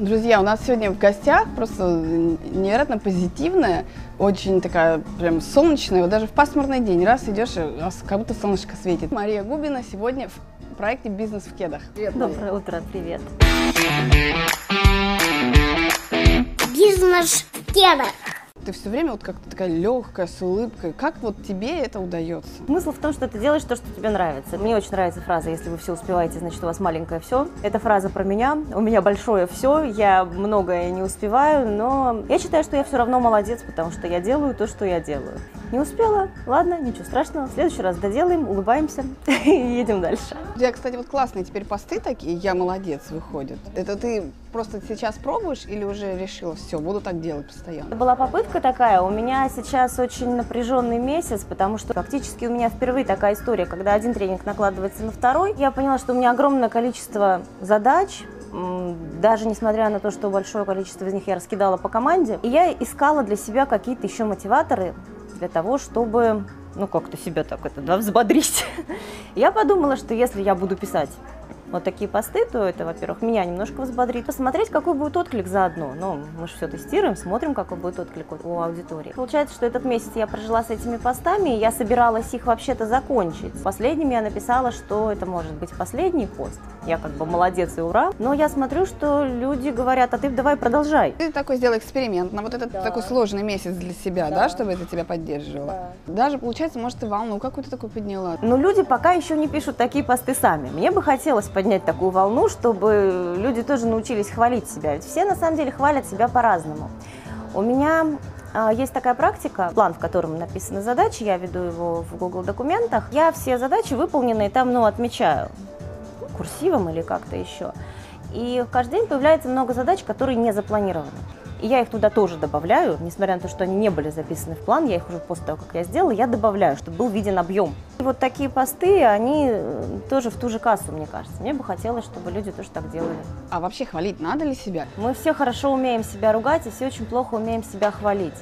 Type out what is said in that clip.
Друзья, у нас сегодня в гостях просто невероятно позитивная, очень такая прям солнечная, вот даже в пасмурный день, раз идешь, и раз как будто солнышко светит. Мария Губина сегодня в проекте «Бизнес в кедах». Привет, Доброе утро, привет. Бизнес в кедах. Ты все время вот как-то такая легкая, с улыбкой. Как вот тебе это удается? Смысл в том, что ты делаешь то, что тебе нравится. Мне очень нравится фраза «Если вы все успеваете, значит, у вас маленькое все». Это фраза про меня. У меня большое все, я многое не успеваю, но я считаю, что я все равно молодец, потому что я делаю то, что я делаю. Не успела? Ладно, ничего страшного. В следующий раз доделаем, улыбаемся и едем дальше. Тебя, кстати, вот классные теперь посты такие «Я молодец» выходят. Это ты просто сейчас пробуешь или уже решила, все, буду так делать постоянно? Была попытка такая. У меня сейчас очень напряженный месяц, потому что фактически у меня впервые такая история, когда один тренинг накладывается на второй. Я поняла, что у меня огромное количество задач, даже несмотря на то, что большое количество из них я раскидала по команде. И я искала для себя какие-то еще мотиваторы для того, чтобы ну, как-то себя так это, да, взбодрить. Я подумала, что если я буду писать вот такие посты, то это, во-первых, меня немножко взбодрит. Посмотреть, какой будет отклик заодно. Ну, мы же все тестируем, смотрим, какой будет отклик у аудитории. Получается, что этот месяц я прожила с этими постами, и я собиралась их вообще-то закончить. Последним я написала, что это может быть последний пост. Я как бы молодец и ура. Но я смотрю, что люди говорят, а ты давай продолжай. Ты такой сделай эксперимент на вот этот да. такой сложный месяц для себя, да, да чтобы это тебя поддерживало. Да. Даже, получается, может, ты волну какую-то такую подняла. Но люди пока еще не пишут такие посты сами. Мне бы хотелось поднять такую волну, чтобы люди тоже научились хвалить себя. Ведь все на самом деле хвалят себя по-разному. У меня а, есть такая практика, план, в котором написаны задачи, я веду его в Google документах. Я все задачи выполненные там, ну, отмечаю курсивом или как-то еще. И каждый день появляется много задач, которые не запланированы. И я их туда тоже добавляю, несмотря на то, что они не были записаны в план, я их уже после того, как я сделала, я добавляю, чтобы был виден объем. Вот такие посты, они э, тоже в ту же кассу, мне кажется. Мне бы хотелось, чтобы люди тоже так делали. А вообще хвалить надо ли себя? Мы все хорошо умеем себя ругать, и все очень плохо умеем себя хвалить.